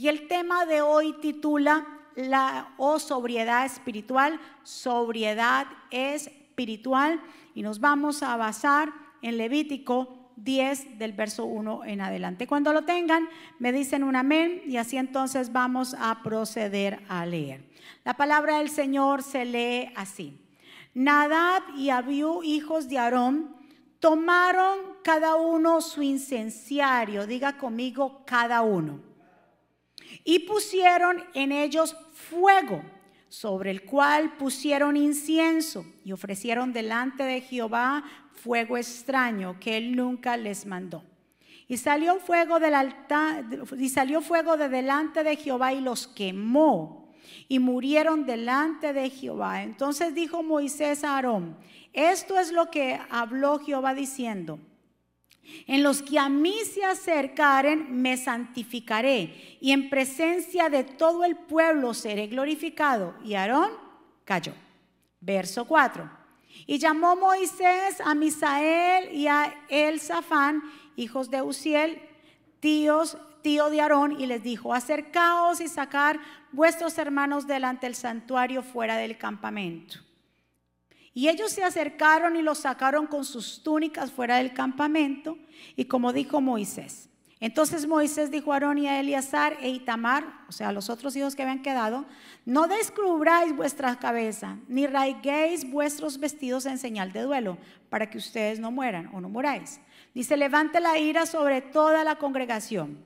Y el tema de hoy titula la o sobriedad espiritual, sobriedad espiritual y nos vamos a basar en Levítico 10 del verso 1 en adelante. Cuando lo tengan, me dicen un amén y así entonces vamos a proceder a leer. La palabra del Señor se lee así. Nadab y Abiú, hijos de Aarón, tomaron cada uno su incenciario, diga conmigo cada uno, y pusieron en ellos fuego, sobre el cual pusieron incienso y ofrecieron delante de Jehová fuego extraño que él nunca les mandó. Y salió fuego del altar y salió fuego de delante de Jehová y los quemó y murieron delante de Jehová. Entonces dijo Moisés a Aarón, esto es lo que habló Jehová diciendo. En los que a mí se acercaren, me santificaré, y en presencia de todo el pueblo seré glorificado. Y Aarón cayó. Verso 4. Y llamó Moisés a Misael y a Elzafán, hijos de Uziel, tíos, tío de Aarón, y les dijo, acercaos y sacar vuestros hermanos delante del santuario fuera del campamento. Y ellos se acercaron y los sacaron con sus túnicas fuera del campamento, y como dijo Moisés. Entonces Moisés dijo a Aarón y a Eleazar e Itamar, o sea, a los otros hijos que habían quedado, no descubráis vuestra cabeza, ni raiguéis vuestros vestidos en señal de duelo, para que ustedes no mueran o no muráis. Ni se levante la ira sobre toda la congregación.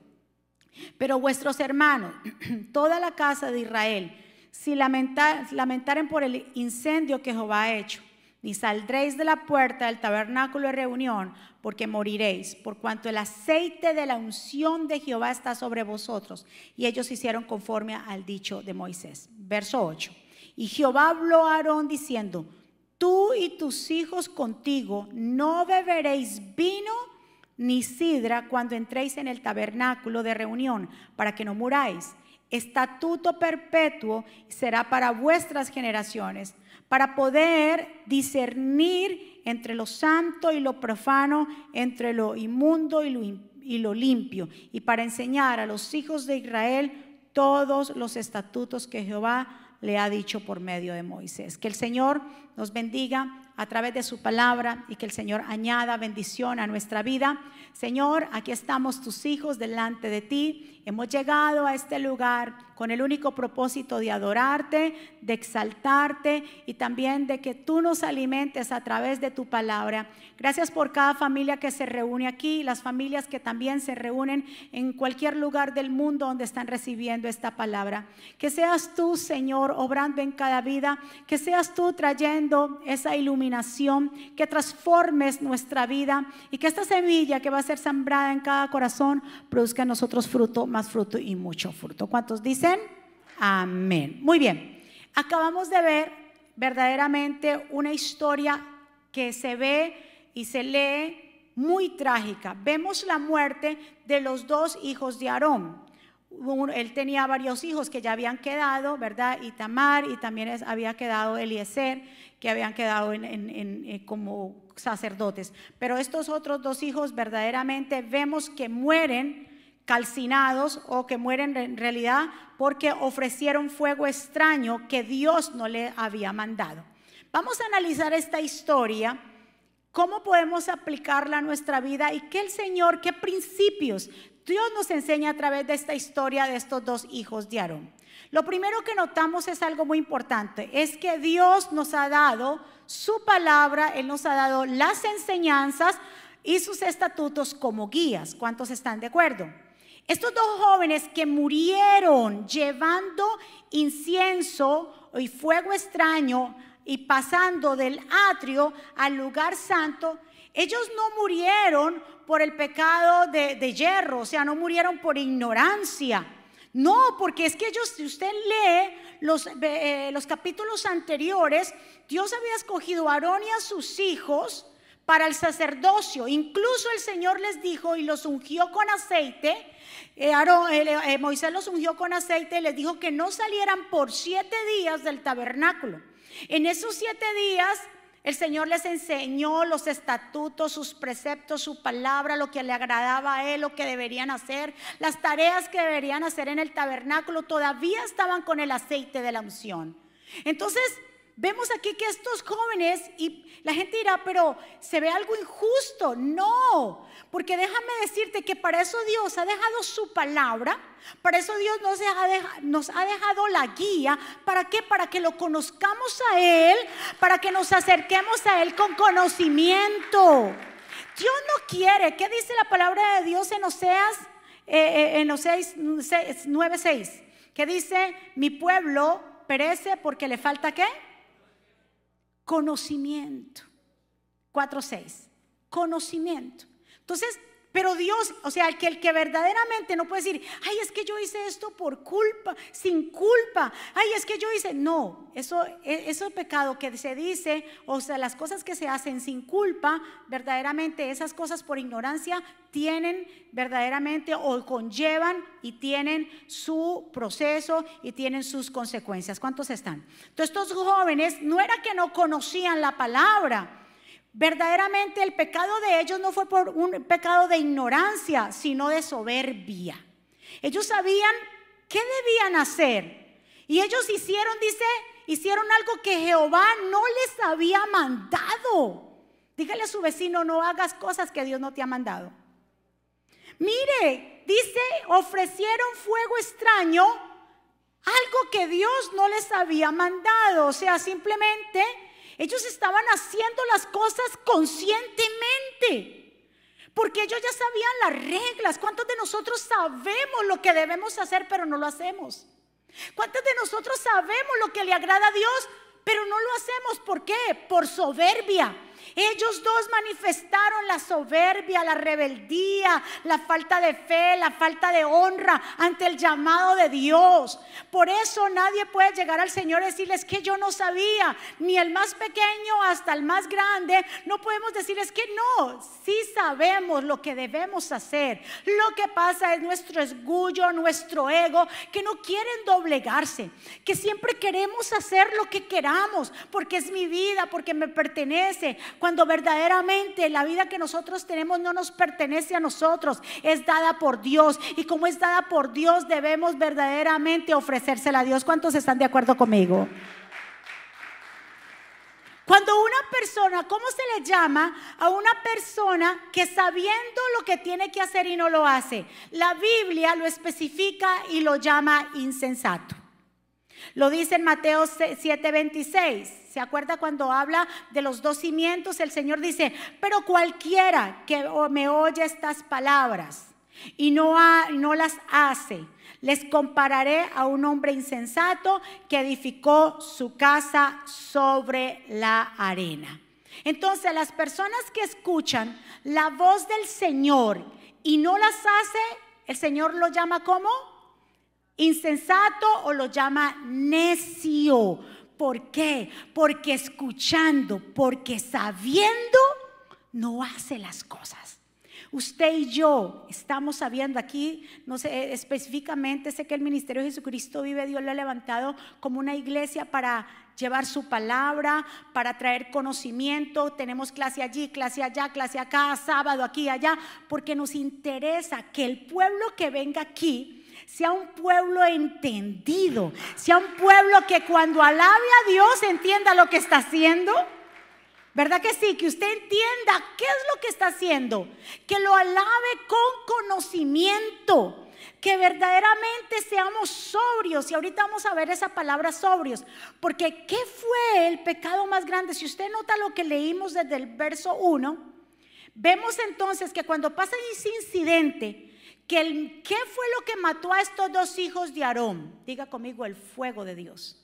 Pero vuestros hermanos, toda la casa de Israel, si lamentaren por el incendio que Jehová ha hecho, ni saldréis de la puerta del tabernáculo de reunión, porque moriréis, por cuanto el aceite de la unción de Jehová está sobre vosotros. Y ellos hicieron conforme al dicho de Moisés. Verso 8. Y Jehová habló a Aarón diciendo, tú y tus hijos contigo no beberéis vino ni sidra cuando entréis en el tabernáculo de reunión, para que no muráis estatuto perpetuo será para vuestras generaciones, para poder discernir entre lo santo y lo profano, entre lo inmundo y lo, y lo limpio, y para enseñar a los hijos de Israel todos los estatutos que Jehová le ha dicho por medio de Moisés. Que el Señor nos bendiga a través de su palabra y que el Señor añada bendición a nuestra vida. Señor, aquí estamos tus hijos delante de ti Hemos llegado a este lugar con el único propósito de adorarte, de exaltarte y también de que tú nos alimentes a través de tu palabra. Gracias por cada familia que se reúne aquí, las familias que también se reúnen en cualquier lugar del mundo donde están recibiendo esta palabra. Que seas tú, Señor, obrando en cada vida, que seas tú trayendo esa iluminación, que transformes nuestra vida y que esta semilla que va a ser sembrada en cada corazón produzca en nosotros fruto más fruto y mucho fruto. ¿Cuántos dicen? Amén. Muy bien. Acabamos de ver verdaderamente una historia que se ve y se lee muy trágica. Vemos la muerte de los dos hijos de Aarón. Él tenía varios hijos que ya habían quedado, ¿verdad? Y Tamar, y también había quedado Eliezer, que habían quedado eh, como sacerdotes. Pero estos otros dos hijos verdaderamente vemos que mueren calcinados o que mueren en realidad porque ofrecieron fuego extraño que Dios no le había mandado. Vamos a analizar esta historia, cómo podemos aplicarla a nuestra vida y qué el Señor, qué principios Dios nos enseña a través de esta historia de estos dos hijos de Aarón. Lo primero que notamos es algo muy importante, es que Dios nos ha dado su palabra, Él nos ha dado las enseñanzas y sus estatutos como guías. ¿Cuántos están de acuerdo? Estos dos jóvenes que murieron llevando incienso y fuego extraño y pasando del atrio al lugar santo, ellos no murieron por el pecado de, hierro, o sea, no murieron por ignorancia. No, porque es que ellos, si usted lee los, eh, los capítulos anteriores, Dios había escogido a Aarón y a sus hijos para el sacerdocio. Incluso el Señor les dijo y los ungió con aceite eh, eh, eh, Moisés los ungió con aceite y les dijo que no salieran por siete días del tabernáculo. En esos siete días El Señor les enseñó los estatutos, sus preceptos, su palabra, lo que le agradaba a Él, lo que deberían hacer, las tareas que deberían hacer en el tabernáculo, todavía estaban con el aceite de la unción. Entonces, vemos aquí que estos jóvenes, y la gente dirá, pero se ve algo injusto. No, porque déjame decirte que para eso Dios ha dejado su palabra para eso Dios nos ha, nos ha dejado la guía. ¿Para qué? Para que lo conozcamos a Él, para que nos acerquemos a Él con conocimiento. Dios no quiere. ¿Qué dice la palabra de Dios en Oseas, eh, eh, en Oseas 9:6? Que dice, mi pueblo perece porque le falta qué? Conocimiento. 4:6. Conocimiento. Entonces, pero Dios, o sea, el que, el que verdaderamente no puede decir, ay, es que yo hice esto por culpa, sin culpa, ay, es que yo hice, no, eso, e, eso pecado que se dice, o sea, las cosas que se hacen sin culpa, verdaderamente esas cosas por ignorancia tienen verdaderamente o conllevan y tienen su proceso y tienen sus consecuencias. ¿Cuántos están? Entonces, estos jóvenes no era que no conocían la palabra, Verdaderamente el pecado de ellos no fue por un pecado de ignorancia, sino de soberbia. Ellos sabían qué debían hacer. Y ellos hicieron, dice, hicieron algo que Jehová no les había mandado. Dígale a su vecino, no hagas cosas que Dios no te ha mandado. Mire, dice, ofrecieron fuego extraño, algo que Dios no les había mandado. O sea, simplemente ellos estaban haciendo las cosas conscientemente. Porque ellos ya sabían las reglas. ¿Cuántos de nosotros sabemos lo que debemos hacer, pero no lo hacemos? ¿Cuántos de nosotros sabemos lo que le agrada a Dios, pero no lo hacemos? ¿Por qué? Por soberbia. Ellos dos manifestaron la soberbia, la rebeldía, la falta de fe, la falta de honra ante el llamado de Dios. Por eso nadie puede llegar al Señor y decirles que yo no sabía, ni el más pequeño hasta el más grande. No podemos decirles que no, sí sabemos lo que debemos hacer. Lo que pasa es nuestro esgullo, nuestro ego, que no quieren doblegarse, que siempre queremos hacer lo que queramos, porque es mi vida, porque me pertenece cuando verdaderamente la vida que nosotros tenemos no nos pertenece a nosotros, es dada por Dios. Y como es dada por Dios, debemos verdaderamente ofrecérsela a Dios. ¿Cuántos están de acuerdo conmigo? Cuando una persona, ¿cómo se le llama a una persona que sabiendo lo que tiene que hacer y no lo hace? La Biblia lo especifica y lo llama insensato. Lo dice en Mateo 7:26. ¿Se acuerda cuando habla de los dos cimientos? El Señor dice, pero cualquiera que me oye estas palabras y no, las hace, les compararé a un hombre insensato que edificó su casa sobre la arena. Entonces las personas que escuchan la voz del Señor y no las hace, el Señor lo llama como insensato o lo llama necio. ¿Por qué? Porque escuchando, porque sabiendo, no hace las cosas. Usted y yo estamos sabiendo aquí, no sé específicamente, sé que el ministerio de Jesucristo vive, Dios lo ha levantado como una iglesia para llevar su palabra, para traer conocimiento. Tenemos clase allí, clase allá, clase acá, sábado aquí, allá, porque nos interesa que el pueblo que venga aquí sea un pueblo entendido, sea un pueblo que cuando alabe a Dios entienda lo que está haciendo. ¿Verdad que sí? Que usted entienda qué es lo que está haciendo, que lo alabe con conocimiento que verdaderamente seamos sobrios. Y ahorita vamos a ver esa palabra sobrios. Porque ¿qué fue el pecado más grande? Si usted nota lo que leímos desde el verso 1, vemos entonces que cuando pasa ese incidente, ¿Qué fue lo que mató a estos dos hijos de Aarón? Diga conmigo el fuego de Dios.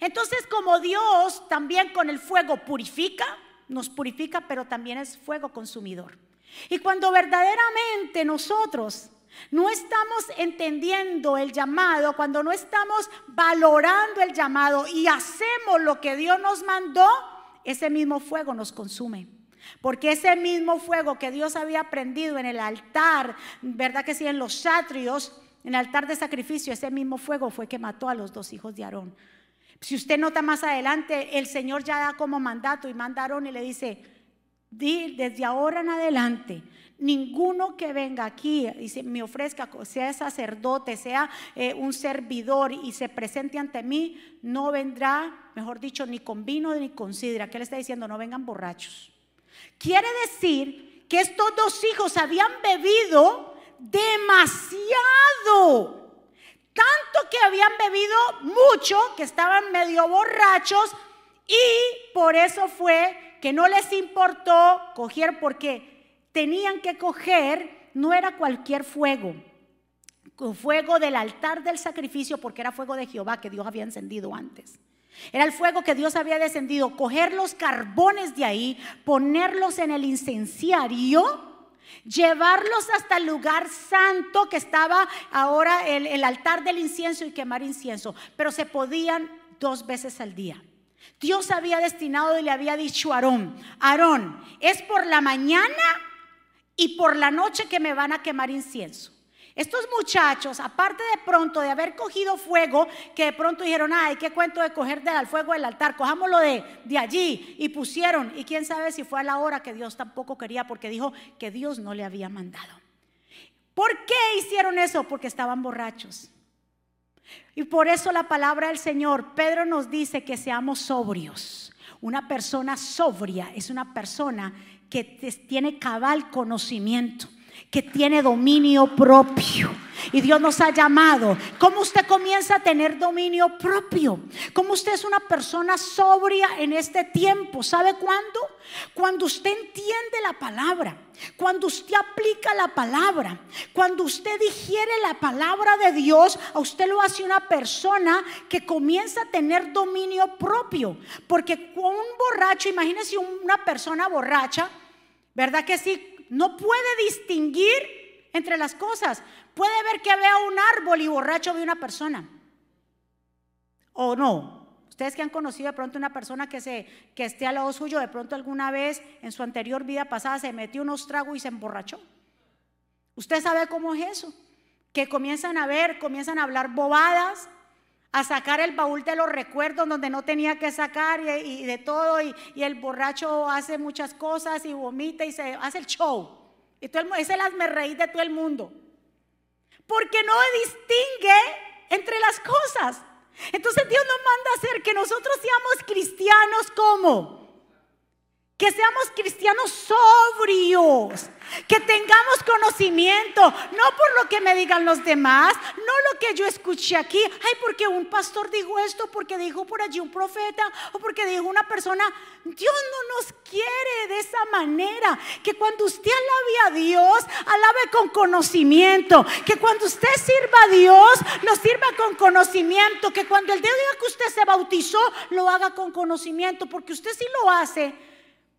Entonces, como Dios también con el fuego purifica, nos purifica, pero también es fuego consumidor. Y cuando verdaderamente nosotros no estamos entendiendo el llamado, cuando no estamos valorando el llamado y hacemos lo que Dios nos mandó, ese mismo fuego nos consume. Porque ese mismo fuego que Dios había prendido en el altar, ¿verdad que sí? En los atrios, en el altar de sacrificio, ese mismo fuego fue que mató a los dos hijos de Aarón. Si usted nota más adelante, el Señor ya da como mandato y mandaron y le dice, di desde ahora en adelante, ninguno que venga aquí y me ofrezca, sea sacerdote, sea eh, un servidor y se presente ante mí, no vendrá, mejor dicho, ni con vino ni con sidra. ¿Qué le está diciendo? No vengan borrachos. Quiere decir que estos dos hijos habían bebido demasiado. Tanto que habían bebido mucho, que estaban medio borrachos y por eso fue que no les importó coger porque tenían que coger, no era cualquier fuego, fuego del altar del sacrificio porque era fuego de Jehová que Dios había encendido antes. Era el fuego que Dios había descendido, coger los carbones de ahí, ponerlos en el incenciario llevarlos hasta el lugar santo que estaba ahora el, altar del incienso y quemar incienso, pero se podían dos veces al día. Dios había destinado y le había dicho a Aarón, Aarón, es por la mañana y por la noche que me van a quemar incienso. Estos muchachos, aparte de pronto de haber cogido fuego, que de pronto dijeron, ay, qué cuento de coger del fuego del altar, cojámoslo de, de allí y pusieron, y quién sabe si fue a la hora que Dios tampoco quería, porque dijo que Dios no le había mandado. ¿Por qué hicieron eso? Porque estaban borrachos. Y por eso la palabra del Señor, Pedro nos dice que seamos sobrios. Una persona sobria es una persona que tiene cabal conocimiento que tiene dominio propio. Y Dios nos ha llamado. ¿Cómo usted comienza a tener dominio propio? ¿Cómo usted es una persona sobria en este tiempo? ¿Sabe cuándo? Cuando usted entiende la palabra. Cuando usted aplica la palabra, cuando usted digiere la palabra de Dios, a usted lo hace una persona que comienza a tener dominio propio. Porque un borracho, imagínese una persona borracha, ¿verdad que sí? No puede distinguir entre las cosas. Puede ver que vea un árbol y borracho ve una persona. ¿O no? Ustedes que han conocido de pronto una persona que, se, que esté al lado suyo, de pronto alguna vez en su anterior vida pasada se metió unos tragos y se emborrachó. Usted sabe cómo es eso. Que comienzan a ver, comienzan a hablar bobadas, a sacar el baúl de los recuerdos donde no tenía que sacar y, de todo, y, el borracho hace muchas cosas y vomita y se hace el show. Y todo el, es el hazme de todo el mundo. Porque no distingue entre las cosas. Entonces Dios nos manda a hacer que nosotros seamos cristianos como que seamos cristianos sobrios, que tengamos conocimiento, no por lo que me digan los demás, no lo que yo escuché aquí, ay, porque un pastor dijo esto, porque dijo por allí un profeta, o porque dijo una persona. Dios no nos quiere de esa manera, que cuando usted alabe a Dios, alabe con conocimiento, que cuando usted sirva a Dios, lo sirva con conocimiento, que cuando el día que usted se bautizó, lo haga con conocimiento, porque usted sí lo hace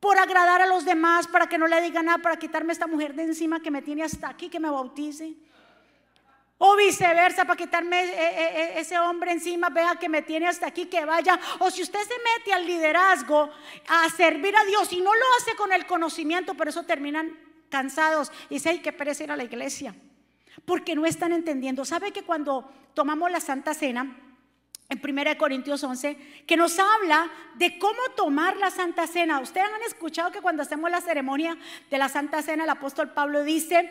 por agradar a los demás, para que no le digan nada, para quitarme esta mujer de encima que me tiene hasta aquí, que me bautice. O viceversa, para quitarme eh, eh, eh, ese hombre encima, vea que me tiene hasta aquí, que vaya. O si usted se mete al liderazgo, a servir a Dios y no lo hace con el conocimiento, por eso terminan cansados y dicen, hay que perecer a la iglesia. Porque no están entendiendo. ¿Sabe que cuando tomamos la Santa Cena, en 1 Corintios 11, que nos habla de cómo tomar la Santa Cena. Ustedes han escuchado que cuando hacemos la ceremonia de la Santa Cena, el apóstol Pablo dice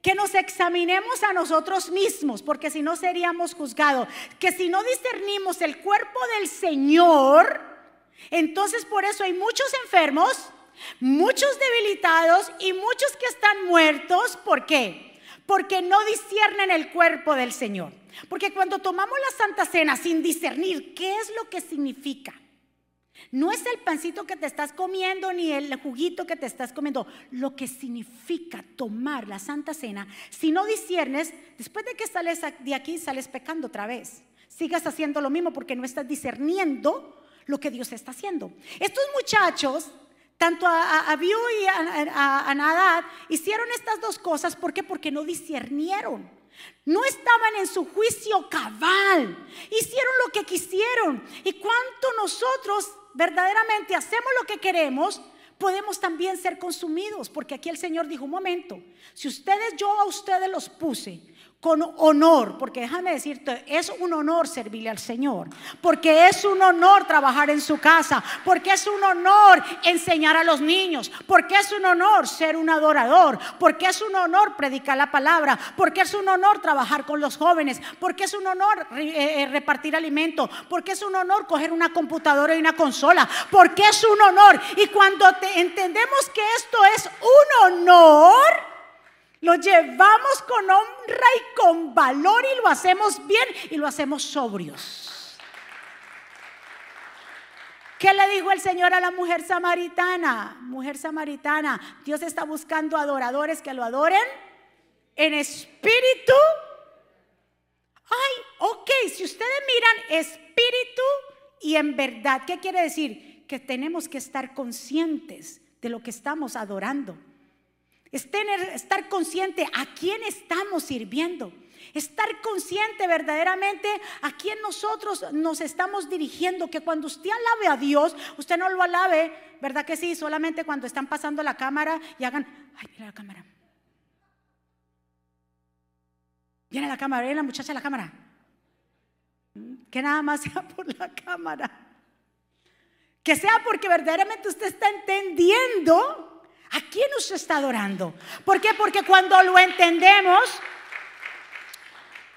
que nos examinemos a nosotros mismos, porque si no seríamos juzgados, que si no discernimos el cuerpo del Señor, entonces por eso hay muchos enfermos, muchos debilitados y muchos que están muertos. ¿Por qué? Porque no disciernen el cuerpo del Señor. Porque cuando tomamos la Santa Cena sin discernir qué es lo que significa, no es el pancito que te estás comiendo ni el juguito que te estás comiendo, lo que significa tomar la Santa Cena, si no discernes, después de que sales de aquí, sales pecando otra vez. Sigas haciendo lo mismo porque no estás discerniendo lo que Dios está haciendo. Estos muchachos, tanto a, Abiú y a, Nadad, hicieron estas dos cosas. ¿Por qué? Porque no discernieron. No estaban en su juicio cabal. Hicieron lo que quisieron. Y cuánto nosotros verdaderamente hacemos lo que queremos, podemos también ser consumidos. Porque aquí el Señor dijo, un momento, si ustedes, yo a ustedes los puse con honor, porque déjame decirte, es un honor servirle al Señor, porque es un honor trabajar en su casa, porque es un honor enseñar a los niños, porque es un honor ser un adorador, porque es un honor predicar la palabra, porque es un honor trabajar con los jóvenes, porque es un honor eh, eh, repartir alimento, porque es un honor coger una computadora y una consola, porque es un honor. Y cuando entendemos que esto es un honor, lo llevamos con honra y con valor y lo hacemos bien y lo hacemos sobrios. ¿Qué le dijo el Señor a la mujer samaritana? Mujer samaritana, Dios está buscando adoradores que lo adoren en espíritu. Ay, ok, si ustedes miran espíritu y en verdad, ¿qué quiere decir? Que tenemos que estar conscientes de lo que estamos adorando. Estar consciente a quién estamos sirviendo. Estar consciente verdaderamente a quién nosotros nos estamos dirigiendo. Que cuando usted alabe a Dios, usted no lo alabe, ¿verdad que sí? Solamente cuando están pasando la cámara y hagan, ay, mira la cámara. Viene la cámara, viene la muchacha a la cámara. Que nada más sea por la cámara. Que sea porque verdaderamente usted está entendiendo ¿A quién usted está adorando? ¿Por qué? Porque cuando lo entendemos,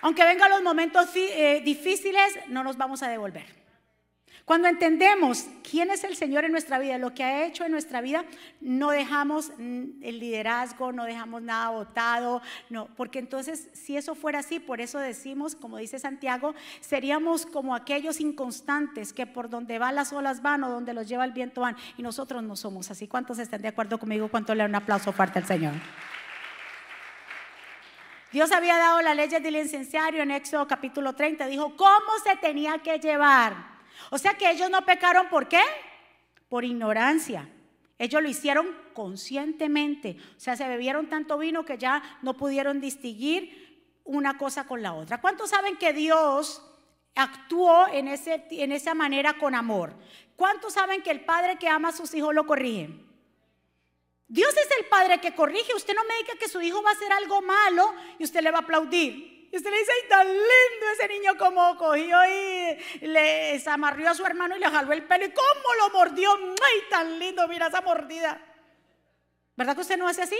aunque vengan los momentos eh, difíciles, no nos vamos a devolver. Cuando entendemos quién es el Señor en nuestra vida, lo que ha hecho en nuestra vida, no dejamos el liderazgo, no dejamos nada votado, no, porque entonces si eso fuera así, por eso decimos, como dice Santiago, seríamos como aquellos inconstantes que por donde van las olas van o donde los lleva el viento van, y nosotros no somos así. ¿Cuántos están de acuerdo conmigo? ¿Cuánto le dan un aplauso fuerte al Señor? Dios había dado la ley del incenciario en Éxodo capítulo 30, dijo cómo se tenía que llevar o sea que ellos no pecaron, ¿por qué? Por ignorancia. Ellos lo hicieron conscientemente. O sea, se bebieron tanto vino que ya no pudieron distinguir una cosa con la otra. ¿Cuántos saben que Dios actuó en, ese, en esa manera con amor? ¿Cuántos saben que el padre que ama a sus hijos lo corrige? Dios es el padre que corrige. Usted no me diga que su hijo va a hacer algo malo y usted le va a aplaudir. Y usted le dice, ay, tan lindo ese niño como cogió y le amarrió a su hermano y le jaló el pelo. ¿Y cómo lo mordió? Ay, tan lindo, mira esa mordida. ¿Verdad que usted no hace así?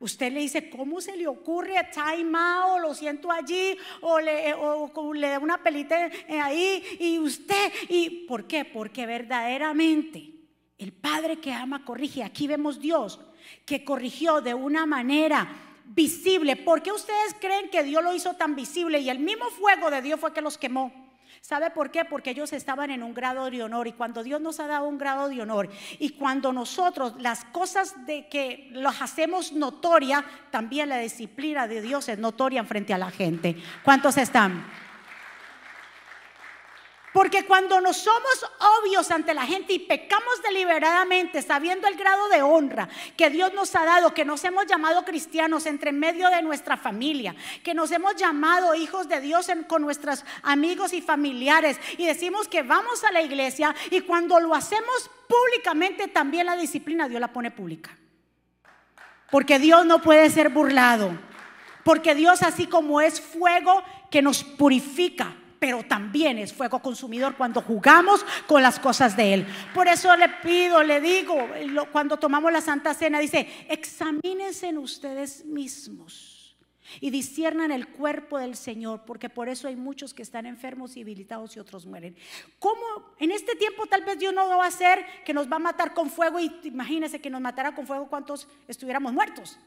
Usted le dice, ¿cómo se le ocurre a time out? Lo siento allí, o le, o, le da una pelita ahí, y usted, ¿y por qué? Porque verdaderamente el Padre que ama corrige. Aquí vemos Dios que corrigió de una manera visible. ¿Por qué ustedes creen que Dios lo hizo tan visible y el mismo fuego de Dios fue que los quemó? ¿Sabe por qué? Porque ellos estaban en un grado de honor y cuando Dios nos ha dado un grado de honor y cuando nosotros las cosas de que los hacemos notoria, también la disciplina de Dios es notoria frente a la gente. ¿Cuántos están? Porque cuando no somos obvios ante la gente y pecamos deliberadamente, sabiendo el grado de honra que Dios nos ha dado, que nos hemos llamado cristianos entre medio de nuestra familia, que nos hemos llamado hijos de Dios con nuestros amigos y familiares, y decimos que vamos a la iglesia, y cuando lo hacemos públicamente, también la disciplina Dios la pone pública. Porque Dios no puede ser burlado. Porque Dios, así como es fuego que nos purifica, pero también es fuego consumidor cuando jugamos con las cosas de Él. Por eso le pido, le digo, cuando tomamos la Santa Cena, dice, examínense en ustedes mismos y disciernan el cuerpo del Señor, porque por eso hay muchos que están enfermos y debilitados y otros mueren. ¿Cómo en este tiempo tal vez Dios no va a hacer que nos va a matar con fuego y imagínense que nos matara con fuego cuántos estuviéramos muertos?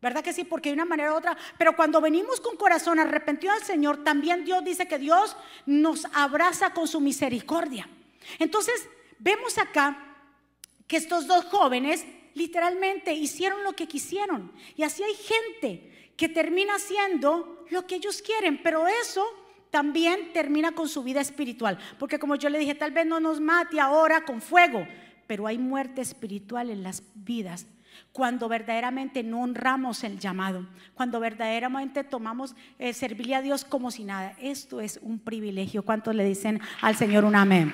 ¿Verdad que sí? Porque de una manera u otra. Pero cuando venimos con corazón arrepentido al Señor, también Dios dice que Dios nos abraza con su misericordia. Entonces, vemos acá que estos dos jóvenes literalmente hicieron lo que quisieron. Y así hay gente que termina haciendo lo que ellos quieren, pero eso también termina con su vida espiritual. Porque como yo le dije, tal vez no nos mate ahora con fuego, pero hay muerte espiritual en las vidas cuando verdaderamente no honramos el llamado, cuando verdaderamente tomamos eh, servirle a Dios como si nada. Esto es un privilegio. ¿Cuántos le dicen al Señor un amén?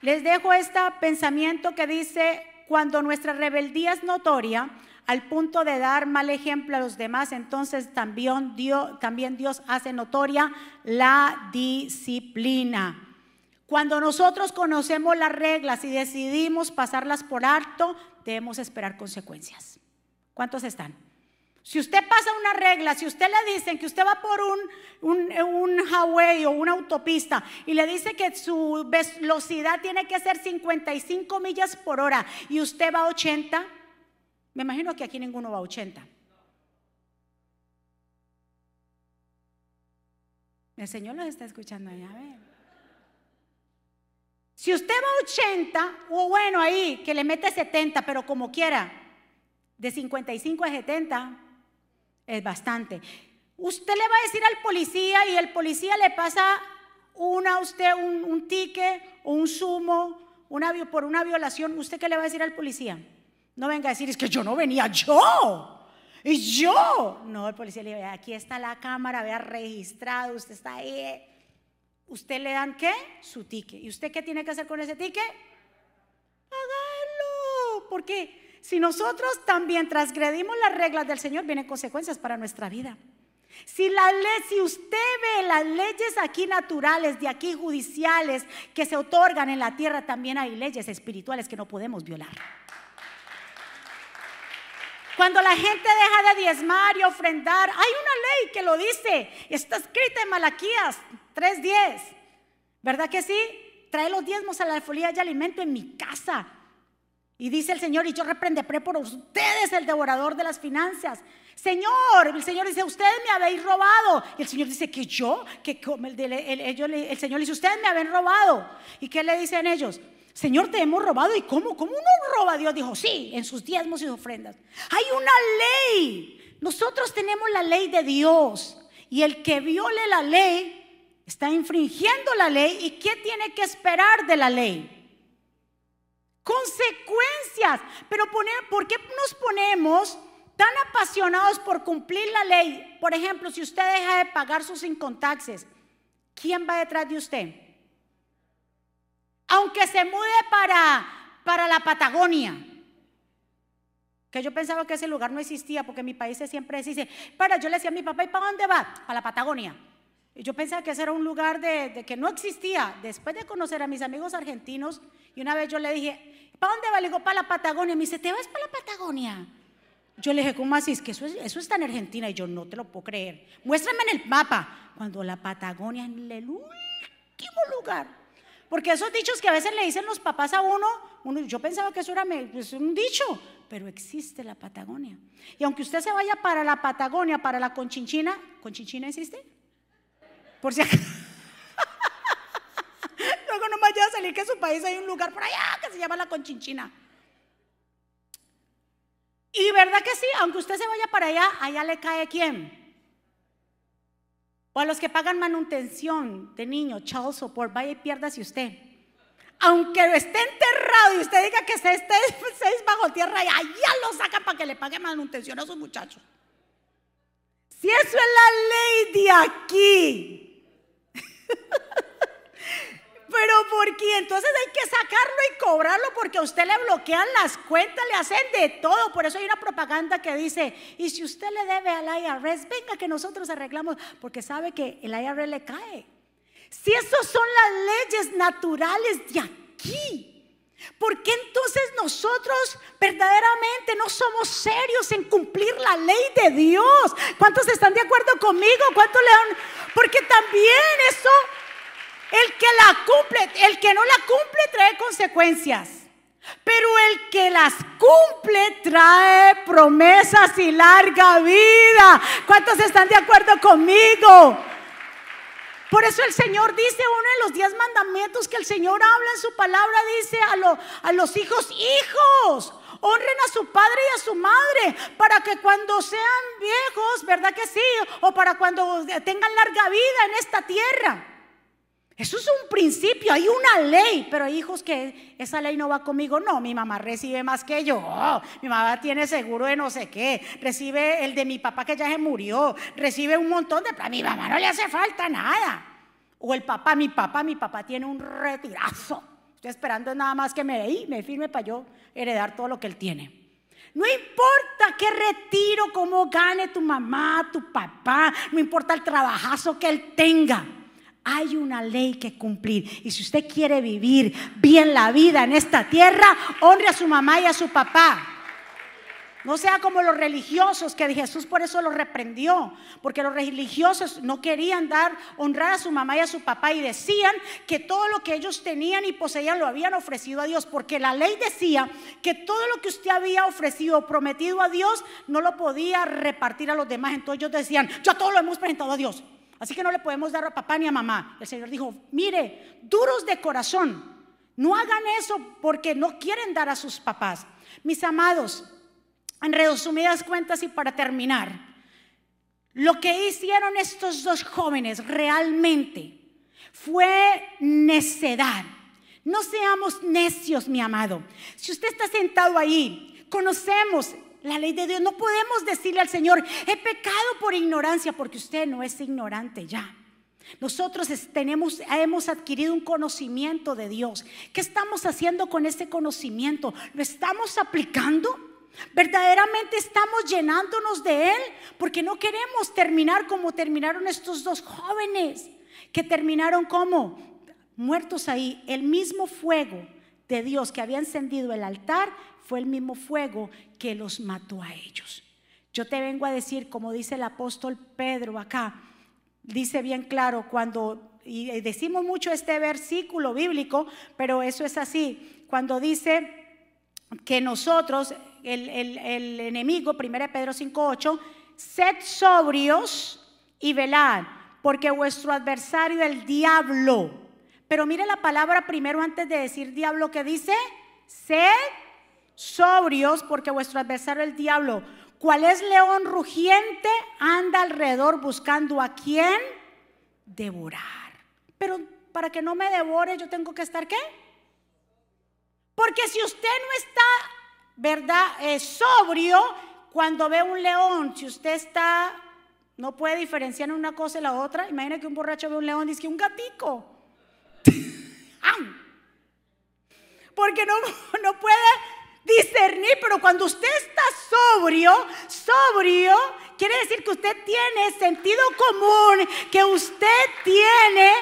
Les dejo este pensamiento que dice, cuando nuestra rebeldía es notoria, al punto de dar mal ejemplo a los demás, entonces también Dios, también Dios hace notoria la disciplina. Cuando nosotros conocemos las reglas y decidimos pasarlas por alto, debemos esperar consecuencias. ¿Cuántos están? Si usted pasa una regla, si usted le dicen que usted va por un, un, highway o una autopista y le dice que su velocidad tiene que ser 55 millas por hora y usted va a 80, me imagino que aquí ninguno va a 80. El Señor los está escuchando allá. Si usted va a 80, o bueno, ahí, que le mete 70, pero como quiera, de 55 a 70 es bastante. Usted le va a decir al policía y el policía le pasa una a usted un, ticket o un sumo una, por una violación. ¿Usted qué le va a decir al policía? No venga a decir, es que yo no venía, yo. Y yo. No, el policía le dice, aquí está la cámara, vea registrado, usted está ahí. ¿Usted le dan qué? Su ticket. ¿Y usted qué tiene que hacer con ese ticket? Hágalo. Porque si nosotros también transgredimos las reglas del Señor, vienen consecuencias para nuestra vida. Si, la ley, si usted ve las leyes aquí naturales, de aquí judiciales, que se otorgan en la tierra, también hay leyes espirituales que no podemos violar. Cuando la gente deja de diezmar y ofrendar, hay una ley que lo dice. Está escrita en Malaquías 3:10. ¿Verdad que sí? Trae los diezmos a la folía y alimento en mi casa. Y dice el Señor, y yo reprenderé por ustedes el devorador de las finanzas. Señor, el Señor dice, ustedes me habéis robado. Y el Señor dice, que yo, que el, el, el Señor dice, ustedes me habéis robado. ¿Y qué le dicen ellos? Señor, te hemos robado. ¿Y cómo? ¿Cómo uno roba? Dios dijo, sí, en sus diezmos y ofrendas. Hay una ley. Nosotros tenemos la ley de Dios. Y el que viole la ley está infringiendo la ley. ¿Y qué tiene que esperar de la ley? Consecuencias. Pero ¿por qué nos ponemos tan apasionados por cumplir la ley? Por ejemplo, si usted deja de pagar sus incontaxes, ¿quién va detrás de usted? aunque se mude para, para la Patagonia. Que yo pensaba que ese lugar no existía porque mi país siempre dice, para, yo le decía a mi papá, ¿y para dónde va? Para la Patagonia. Yo pensaba que ese era un lugar de, que no existía. Después de conocer a mis amigos argentinos, y una vez yo le dije, ¿para dónde va? Le digo, para la Patagonia. Me dice, ¿te vas para la Patagonia? Yo le dije, ¿cómo así? Es que eso, eso está en Argentina y yo no te lo puedo creer. Muéstrame en el mapa. Cuando la Patagonia en el último lugar. Porque esos dichos que a veces le dicen los papás a uno, yo pensaba que eso era pues, un dicho, pero existe la Patagonia. Y aunque usted se vaya para la Patagonia, para la Conchinchina, ¿Conchinchina existe? Por si acaso. Luego no me vaya a salir que en su país hay un lugar por allá que se llama la Conchinchina. Y verdad que sí, aunque usted se vaya para allá, allá le cae quién? O a los que pagan manutención de niño, child support, vaya y piérdase usted. Aunque esté enterrado y usted diga que se esté seis bajo tierra, allá lo sacan para que le pague manutención a sus muchachos. Si eso es la ley de aquí. Pero ¿por qué? Entonces hay que sacarlo y cobrarlo porque a usted le bloquean las cuentas, le hacen de todo. Por eso hay una propaganda que dice, y si usted le debe al IRS, venga que nosotros arreglamos, porque sabe que el IRS le cae. Si esas son las leyes naturales de aquí, ¿por qué entonces nosotros verdaderamente no somos serios en cumplir la ley de Dios? ¿Cuántos están de acuerdo conmigo? ¿Cuántos le dan? Porque también eso el que la cumple, el que no la cumple trae consecuencias. Pero el que las cumple trae promesas y larga vida. ¿Cuántos están de acuerdo conmigo? Por eso el Señor dice uno de los diez mandamientos que el Señor habla en su palabra, dice a, a los hijos, hijos, honren a su padre y a su madre para que cuando sean viejos, ¿verdad que sí? O para cuando tengan larga vida en esta tierra eso es un principio, hay una ley, pero hay hijos que esa ley no va conmigo. No, mi mamá recibe más que yo. mi mamá tiene seguro de no sé qué. Recibe el de mi papá que ya se murió. Recibe un montón de... A mi mamá no le hace falta nada. O el papá, mi papá, mi papá tiene un retirazo. Estoy esperando nada más que me, me firme para yo heredar todo lo que él tiene. No importa qué retiro, cómo gane tu mamá, tu papá, no importa el trabajazo que él tenga. Hay una ley que cumplir. Y si usted quiere vivir bien la vida en esta tierra, honre a su mamá y a su papá. No sea como los religiosos que Jesús por eso los reprendió, porque los religiosos no querían dar honrar a su mamá y a su papá y decían que todo lo que ellos tenían y poseían lo habían ofrecido a Dios, porque la ley decía que todo lo que usted había ofrecido prometido a Dios no lo podía repartir a los demás. Entonces ellos decían, ya todo lo hemos presentado a Dios, así que no le podemos dar a papá ni a mamá. El Señor dijo, mire, duros de corazón, no hagan eso porque no quieren dar a sus papás. Mis amados, en resumidas cuentas y para terminar, lo que hicieron estos dos jóvenes realmente fue necedad. No seamos necios, mi amado. Si usted está sentado ahí, conocemos la ley de Dios, no podemos decirle al Señor, he pecado por ignorancia, porque usted no es ignorante ya. Nosotros tenemos, hemos adquirido un conocimiento de Dios. ¿Qué estamos haciendo con ese conocimiento? ¿Lo estamos aplicando? Verdaderamente estamos llenándonos de Él porque no queremos terminar como terminaron estos dos jóvenes, que terminaron como muertos ahí. El mismo fuego de Dios que había encendido el altar fue el mismo fuego que los mató a ellos. Yo te vengo a decir, como dice el apóstol Pedro acá, dice bien claro cuando, y decimos mucho este versículo bíblico, pero eso es así, cuando dice que nosotros, el, enemigo, 1 Pedro 5.8, sed sobrios y velad, porque vuestro adversario, el diablo, pero mire la palabra primero antes de decir diablo que dice, sed sobrios, porque vuestro adversario, el diablo, cual es león rugiente, anda alrededor buscando a quien devorar. Pero para que no me devore, yo tengo que estar qué? Porque si usted no está ¿verdad? Es sobrio cuando ve un león. Si usted está, no puede diferenciar una cosa y la otra. Imagina que un borracho ve un león y dice que un gatico. Porque no, no puede discernir, pero cuando usted está sobrio, sobrio, quiere decir que usted tiene sentido común, que usted tiene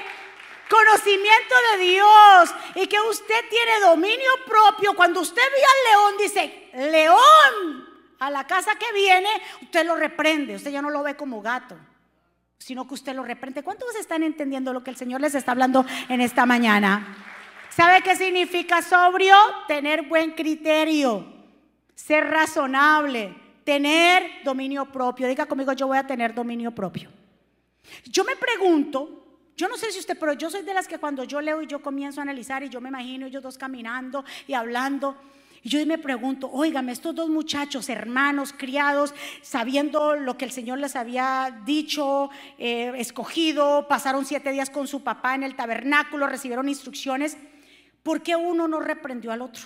conocimiento de Dios y que usted tiene dominio propio, cuando usted ve al león, dice, león, a la casa que viene, usted lo reprende, usted ya no lo ve como gato, sino que usted lo reprende. ¿Cuántos están entendiendo lo que el Señor les está hablando en esta mañana? ¿Sabe qué significa sobrio? Tener buen criterio, ser razonable, tener dominio propio. Diga conmigo, yo voy a tener dominio propio. Yo me pregunto, yo no sé si usted, pero yo soy de las que cuando yo leo y yo comienzo a analizar y yo me imagino ellos dos caminando y hablando. Y yo me pregunto, óigame, estos dos muchachos, hermanos, criados, sabiendo lo que el Señor les había dicho, eh, escogido, pasaron siete días con su papá en el tabernáculo, recibieron instrucciones, ¿por qué uno no reprendió al otro?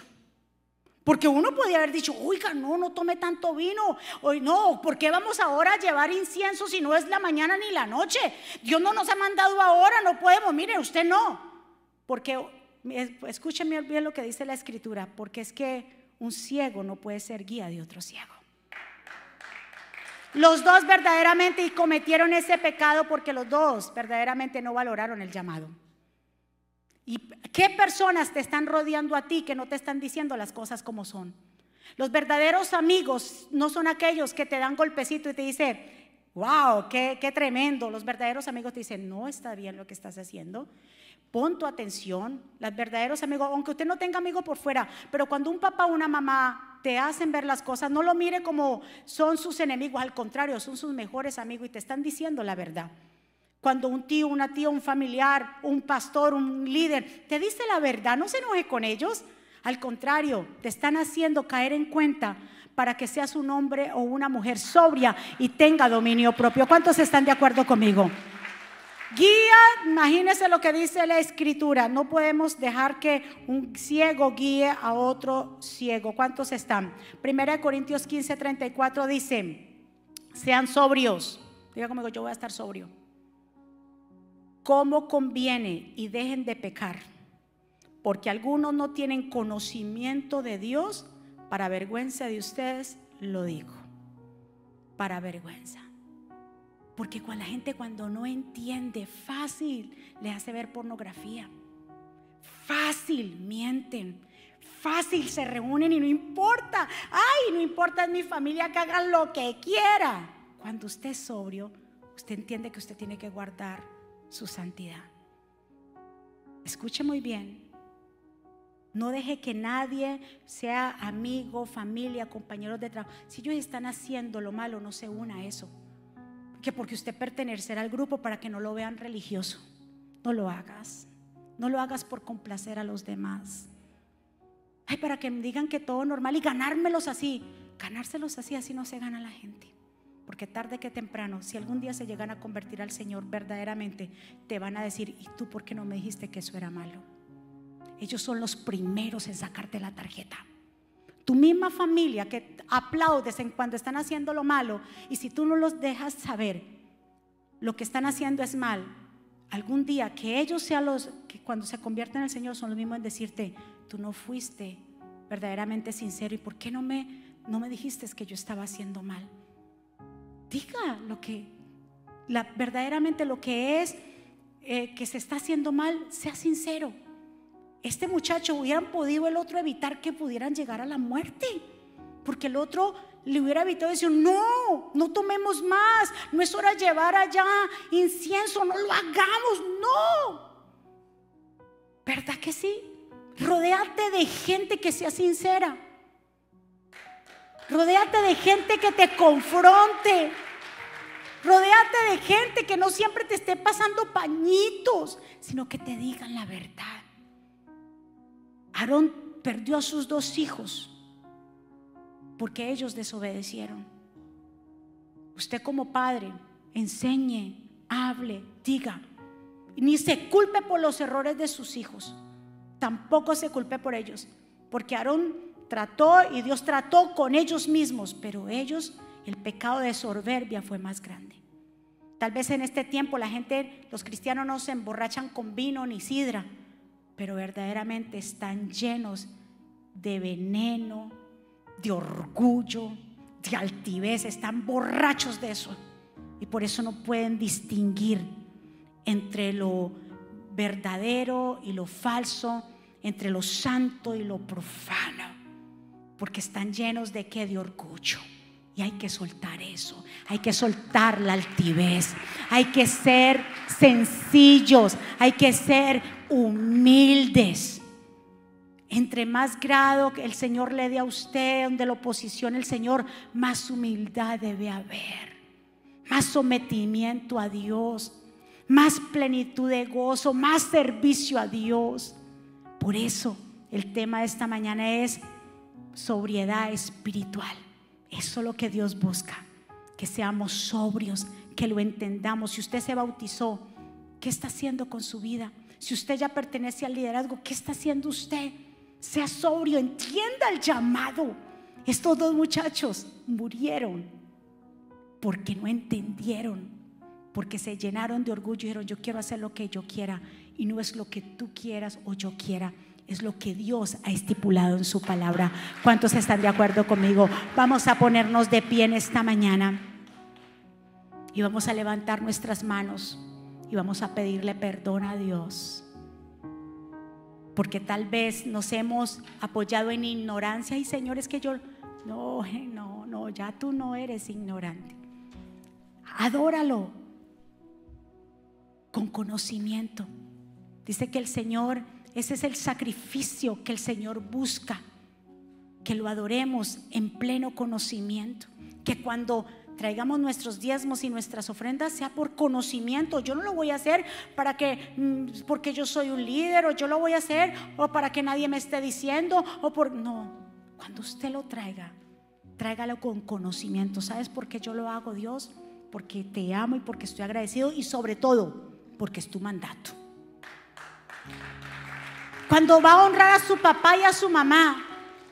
Porque uno podía haber dicho, oiga, no, no tome tanto vino. Hoy no, ¿por qué vamos ahora a llevar incienso si no es la mañana ni la noche? Dios no nos ha mandado ahora, no podemos. Mire, usted no. Porque, escúcheme bien lo que dice la escritura, porque es que un ciego no puede ser guía de otro ciego. Los dos verdaderamente cometieron ese pecado porque los dos verdaderamente no valoraron el llamado. ¿Y qué personas te están rodeando a ti que no te están diciendo las cosas como son? Los verdaderos amigos no son aquellos que te dan golpecito y te dicen, wow, qué, qué tremendo. Los verdaderos amigos te dicen, no está bien lo que estás haciendo. Pon tu atención. Los verdaderos amigos, aunque usted no tenga amigos por fuera, pero cuando un papá o una mamá te hacen ver las cosas, no lo mire como son sus enemigos, al contrario, son sus mejores amigos y te están diciendo la verdad. Cuando un tío, una tía, un familiar, un pastor, un líder te dice la verdad, no se enoje con ellos. Al contrario, te están haciendo caer en cuenta para que seas un hombre o una mujer sobria y tenga dominio propio. ¿Cuántos están de acuerdo conmigo? Guía, imagínese lo que dice la escritura. No podemos dejar que un ciego guíe a otro ciego. ¿Cuántos están? Primera de Corintios 15, 34 dice, sean sobrios. Diga conmigo, yo voy a estar sobrio como conviene y dejen de pecar, porque algunos no tienen conocimiento de Dios para vergüenza de ustedes lo digo para vergüenza. Porque cuando la gente cuando no entiende, fácil le hace ver pornografía. Fácil mienten. Fácil se reúnen y no importa. Ay, no importa es mi familia que hagan lo que quiera. Cuando usted es sobrio, usted entiende que usted tiene que guardar su santidad. Escuche muy bien. No deje que nadie, sea amigo, familia, compañeros de trabajo, si ellos están haciendo lo malo, no se una a eso. Que porque usted pertenecerá al grupo para que no lo vean religioso. No lo hagas. No lo hagas por complacer a los demás. Ay, para que me digan que todo normal y ganármelos así. Ganárselos así, así no se gana la gente. Porque tarde que temprano, si algún día se llegan a convertir al Señor verdaderamente, te van a decir, ¿y tú por qué no me dijiste que eso era malo? ellos son los primeros en sacarte la tarjeta. Tu misma familia que aplaudes en cuando están haciendo lo malo y si tú no los dejas saber lo que están haciendo es mal, algún día que ellos sean los que cuando se convierten en el Señor son los mismos en decirte, tú no fuiste verdaderamente sincero y por qué no me no me dijiste que yo estaba haciendo mal. Diga lo que verdaderamente lo que es eh, que se está haciendo mal, sea sincero este muchacho hubieran podido el otro evitar que pudieran llegar a la muerte. Porque el otro le hubiera evitado decir, no, no tomemos más, no es hora de llevar allá incienso, no lo hagamos, no. ¿Verdad que sí? Rodéate de gente que sea sincera. Rodéate de gente que te confronte. Rodéate de gente que no siempre te esté pasando pañitos, sino que te digan la verdad. Aarón perdió a sus dos hijos porque ellos desobedecieron. Usted como padre, enseñe, hable, diga. Ni se culpe por los errores de sus hijos. Tampoco se culpe por ellos. Porque Aarón trató y Dios trató con ellos mismos, pero ellos, el pecado de soberbia fue más grande. Tal vez en este tiempo la gente, los cristianos no se emborrachan con vino ni sidra, pero verdaderamente están llenos de veneno, de orgullo, de altivez, están borrachos de eso. Y por eso no pueden distinguir entre lo verdadero y lo falso, entre lo santo y lo profano, porque están llenos de qué? De orgullo. Y hay que soltar eso, hay que soltar la altivez, hay que ser sencillos, hay que ser humildes. Entre más grado el Señor le dé a usted, donde lo posicione el Señor, más humildad debe haber, más sometimiento a Dios, más plenitud de gozo, más servicio a Dios. Por eso el tema de esta mañana es sobriedad espiritual. Eso es lo que Dios busca, que seamos sobrios, que lo entendamos. Si usted se bautizó, ¿qué está haciendo con su vida? Si usted ya pertenece al liderazgo, ¿qué está haciendo usted? Sea sobrio, entienda el llamado. Estos dos muchachos murieron porque no entendieron, porque se llenaron de orgullo y dijeron, yo quiero hacer lo que yo quiera y no es lo que tú quieras o yo quiera es lo que Dios ha estipulado en su palabra. ¿Cuántos están de acuerdo conmigo? Vamos a ponernos de pie en esta mañana y vamos a levantar nuestras manos y vamos a pedirle perdón a Dios. Porque tal vez nos hemos apoyado en ignorancia y Señor, es que yo, no, no, no, ya tú no eres ignorante. Adóralo con conocimiento. Dice que el Señor ese es el sacrificio que el Señor busca, que lo adoremos en pleno conocimiento, que cuando traigamos nuestros diezmos y nuestras ofrendas sea por conocimiento. Yo no lo voy a hacer para que mm, porque yo soy un líder o yo lo voy a hacer o para que nadie me esté diciendo o por no, cuando usted lo traiga, tráigalo con conocimiento. ¿Sabes por qué yo lo hago, Dios? Porque te amo y porque estoy agradecido y sobre todo porque es tu mandato. Cuando va a honrar a su papá y a su mamá,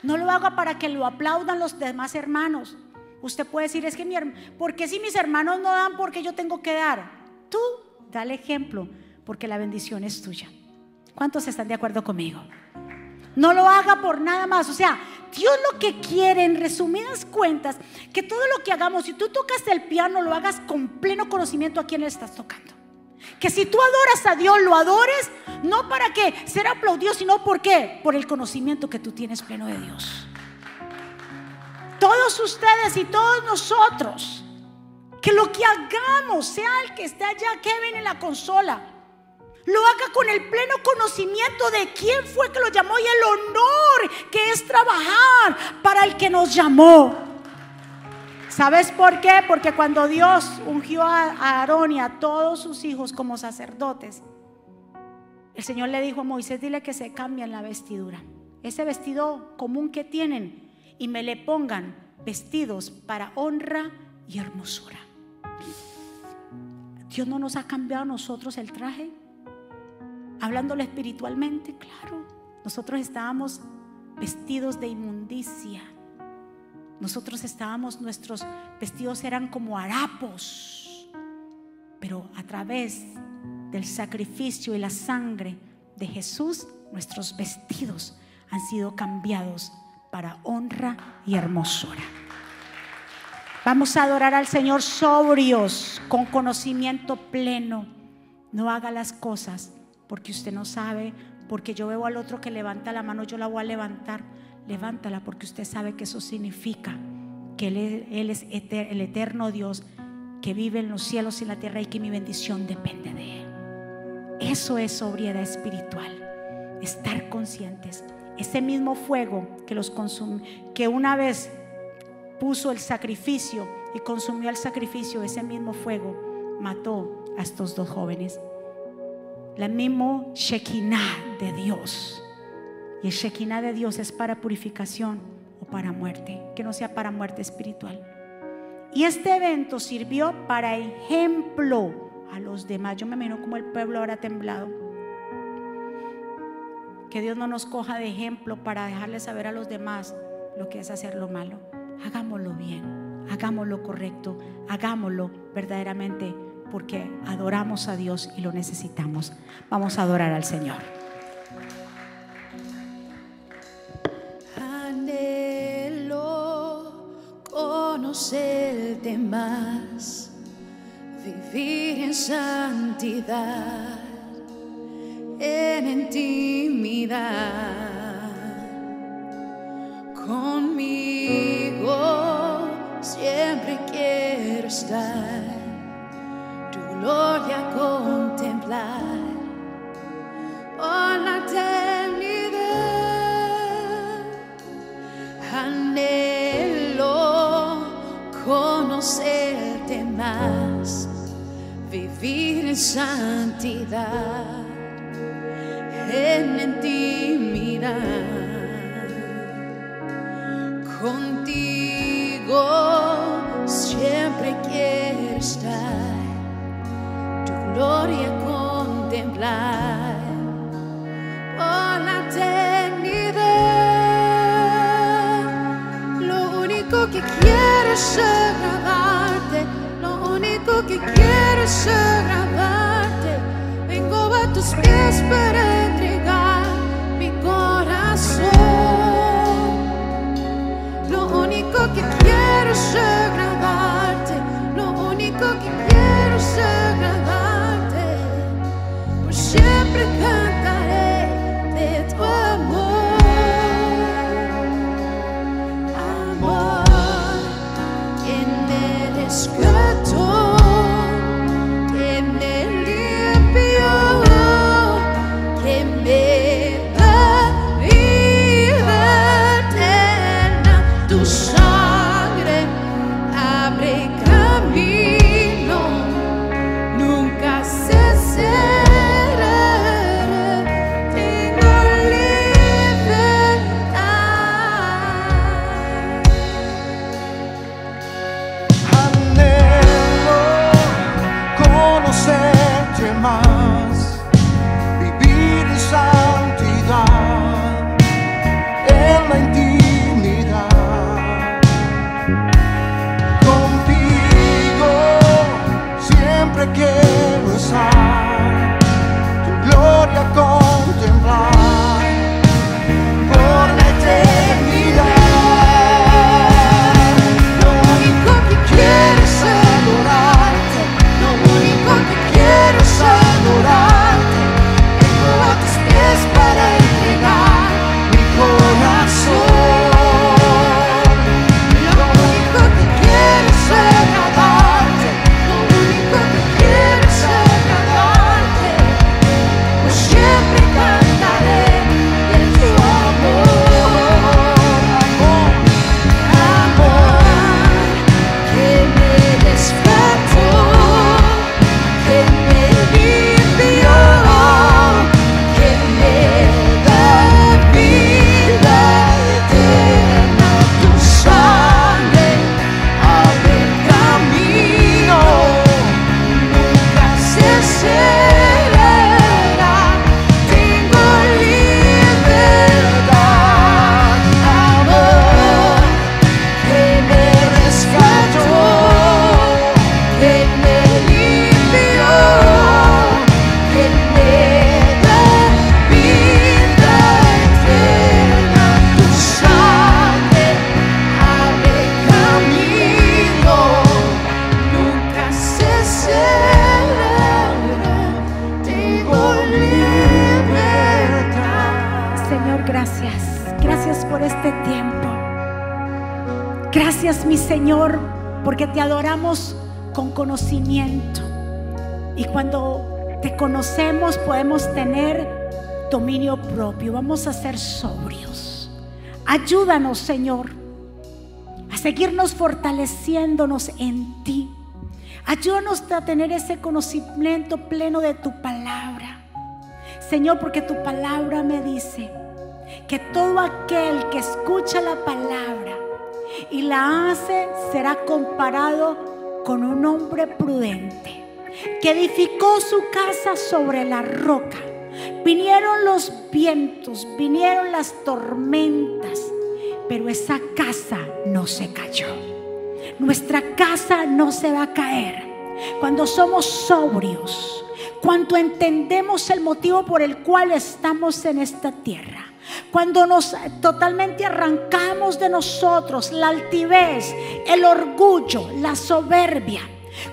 no lo haga para que lo aplaudan los demás hermanos. Usted puede decir, es que mi ¿por qué si mis hermanos no dan, porque yo tengo que dar? Tú dale ejemplo, porque la bendición es tuya. ¿Cuántos están de acuerdo conmigo? No lo haga por nada más. O sea, Dios lo que quiere, en resumidas cuentas, que todo lo que hagamos, si tú tocas el piano, lo hagas con pleno conocimiento a quién le estás tocando. Que si tú adoras a Dios, lo adores no para que ser aplaudido, sino por qué? Por el conocimiento que tú tienes pleno de Dios. Todos ustedes y todos nosotros, que lo que hagamos, sea el que esté allá, Kevin en la consola, lo haga con el pleno conocimiento de quién fue que lo llamó y el honor que es trabajar para el que nos llamó. ¿Sabes por qué? Porque cuando Dios ungió a Aarón y a todos sus hijos como sacerdotes, el Señor le dijo a Moisés, dile que se cambien la vestidura. Ese vestido común que tienen y me le pongan vestidos para honra y hermosura. Dios no nos ha cambiado a nosotros el traje. Hablándolo espiritualmente, claro. Nosotros estábamos vestidos de inmundicia nosotros estábamos, nuestros vestidos eran como harapos, pero a través del sacrificio y la sangre de Jesús, nuestros vestidos han sido cambiados para honra y hermosura. Vamos a adorar al Señor sobrios, con conocimiento pleno. No haga las cosas porque usted no sabe, porque yo veo al otro que levanta la mano, yo la voy a levantar levántala porque usted sabe que eso significa que Él, es el eterno Dios que vive en los cielos y la tierra y que mi bendición depende de Él. Eso es sobriedad espiritual, estar conscientes. Ese mismo fuego que los que una vez puso el sacrificio y consumió el sacrificio, ese mismo fuego mató a estos dos jóvenes. La mismo Shekinah de Dios y el Shekinah de Dios es para purificación o para muerte, que no sea para muerte espiritual. Y este evento sirvió para ejemplo a los demás. Yo me imagino como el pueblo habrá temblado. Que Dios no nos coja de ejemplo para dejarle saber a los demás lo que es hacer lo malo. Hagámoslo bien, hagámoslo correcto, hagámoslo verdaderamente porque adoramos a Dios y lo necesitamos. Vamos a adorar al Señor. Conocerte más, vivir en santidad, en intimidad. Conmigo siempre quiero estar, tu gloria contemplar. En santidad, en intimidad. A ser sobrios. Ayúdanos, Señor, a seguirnos fortaleciéndonos en ti. Ayúdanos a tener ese conocimiento pleno de tu palabra. Señor, porque tu palabra me dice que todo aquel que escucha la palabra y la hace será comparado con un hombre prudente que edificó su casa sobre la roca. Vinieron los vientos, vinieron las tormentas, pero esa casa no se cayó. Nuestra casa no se va a caer. Cuando somos sobrios, cuando entendemos el motivo por el cual estamos en esta tierra. Cuando nos totalmente arrancamos de nosotros la altivez, el orgullo, la soberbia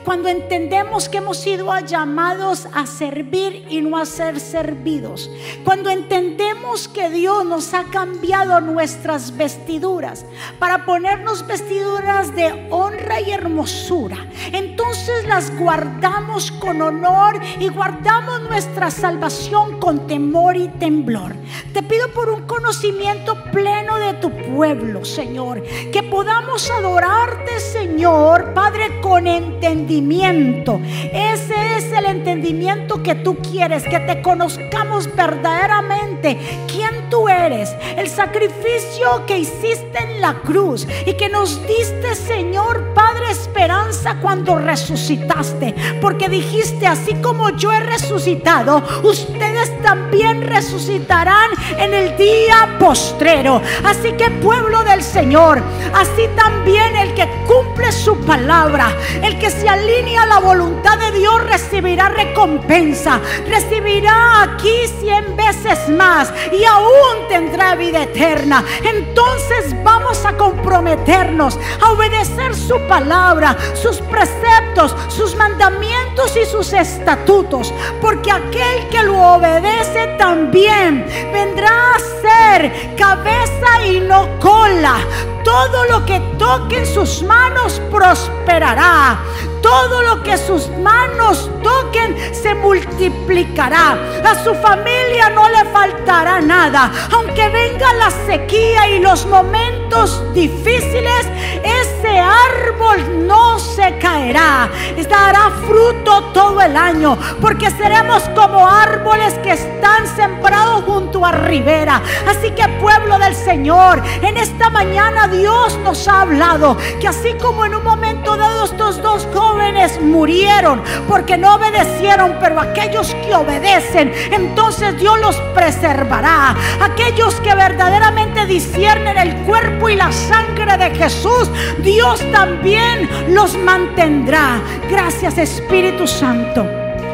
cuando entendemos que hemos sido llamados a servir y no a ser servidos. Cuando entendemos que Dios nos ha cambiado nuestras vestiduras para ponernos vestiduras de honra y hermosura. Entonces las guardamos con honor y guardamos nuestra salvación con temor y temblor. Te pido por un conocimiento pleno de tu pueblo, Señor. Que podamos adorarte, Señor, Padre, con entendimiento entendimiento. Ese es el entendimiento que tú quieres, que te conozcamos verdaderamente quién tú eres, el sacrificio que hiciste en la cruz y que nos diste, Señor Padre, esperanza cuando resucitaste, porque dijiste, así como yo he resucitado, ustedes también resucitarán en el día postrero. Así que pueblo del Señor, así también el que cumple su palabra, el que se alinea la voluntad de Dios recibirá recompensa, recibirá aquí cien veces más y aún tendrá vida eterna. Entonces vamos a comprometernos a obedecer su palabra, sus preceptos, sus mandamientos y sus estatutos, porque aquel que lo obedece también vendrá a ser cabeza y no cola. Todo lo que toque en sus manos prosperará. Todo lo que sus manos toquen se multiplicará. A su familia no le faltará nada. Aunque venga la sequía y los momentos difíciles, ese árbol no se caerá. Dará fruto todo el año. Porque seremos como árboles que están sembrados junto a ribera. Así que pueblo del Señor, en esta mañana Dios nos ha hablado que así como en un momento dado estos dos jóvenes murieron porque no obedecieron, pero aquellos que obedecen, entonces Dios los preservará. Aquellos que verdaderamente disciernen el cuerpo y la sangre de Jesús, Dios también los mantendrá. Gracias Espíritu Santo.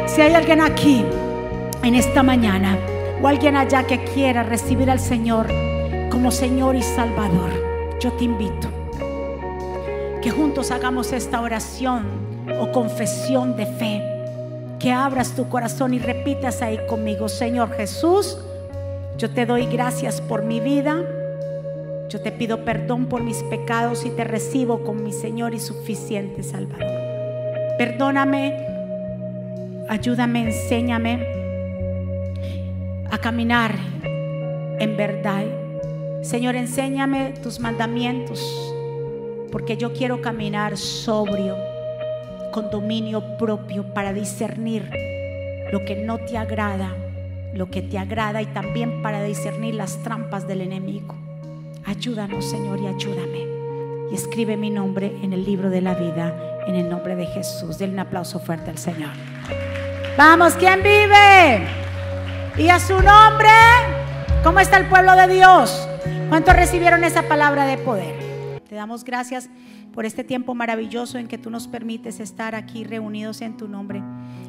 Si hay alguien aquí en esta mañana o alguien allá que quiera recibir al Señor como Señor y Salvador, yo te invito que juntos hagamos esta oración o confesión de fe. Que abras tu corazón y repitas ahí conmigo, Señor Jesús, yo te doy gracias por mi vida. Yo te pido perdón por mis pecados y te recibo como mi Señor y suficiente Salvador. Perdóname, ayúdame, enséñame a caminar en verdad. Señor, enséñame tus mandamientos, porque yo quiero caminar sobrio con dominio propio para discernir lo que no te agrada, lo que te agrada y también para discernir las trampas del enemigo. Ayúdanos, Señor, y ayúdame. Y escribe mi nombre en el libro de la vida, en el nombre de Jesús. Denle un aplauso fuerte al Señor. Vamos, ¿quién vive? Y a su nombre, ¿cómo está el pueblo de Dios? ¿Cuántos recibieron esa palabra de poder? Te damos gracias por este tiempo maravilloso en que tú nos permites estar aquí reunidos en tu nombre.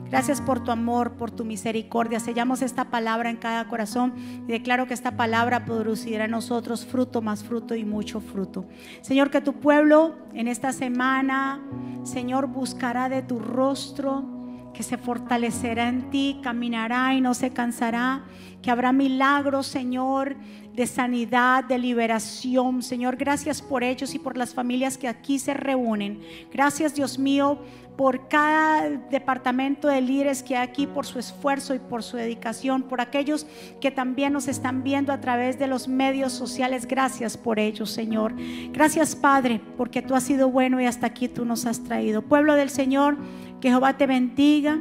Gracias por tu amor, por tu misericordia. Sellamos esta palabra en cada corazón y declaro que esta palabra producirá en nosotros fruto más fruto y mucho fruto. Señor, que tu pueblo en esta semana, Señor, buscará de tu rostro que se fortalecerá en ti, caminará y no se cansará, que habrá milagros, Señor, de sanidad, de liberación. Señor, gracias por ellos y por las familias que aquí se reúnen. Gracias, Dios mío, por cada departamento de líderes que hay aquí, por su esfuerzo y por su dedicación, por aquellos que también nos están viendo a través de los medios sociales. Gracias por ellos, Señor. Gracias, Padre, porque tú has sido bueno y hasta aquí tú nos has traído. Pueblo del Señor, que Jehová te bendiga.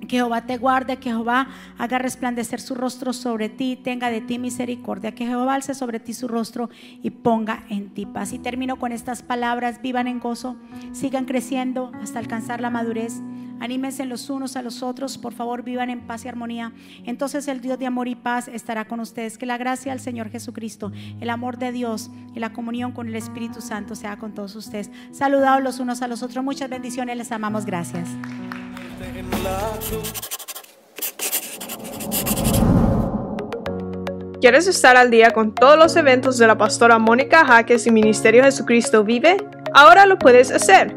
Que Jehová te guarde, que Jehová haga resplandecer su rostro sobre ti, tenga de ti misericordia, que Jehová alce sobre ti su rostro y ponga en ti paz. Y termino con estas palabras, vivan en gozo, sigan creciendo hasta alcanzar la madurez. Anímense los unos a los otros, por favor, vivan en paz y armonía. Entonces el Dios de amor y paz estará con ustedes. Que la gracia del Señor Jesucristo, el amor de Dios y la comunión con el Espíritu Santo sea con todos ustedes. Saludados los unos a los otros. Muchas bendiciones, les amamos. Gracias. ¿Quieres estar al día con todos los eventos de la pastora Mónica Jaques y Ministerio Jesucristo Vive? Ahora lo puedes hacer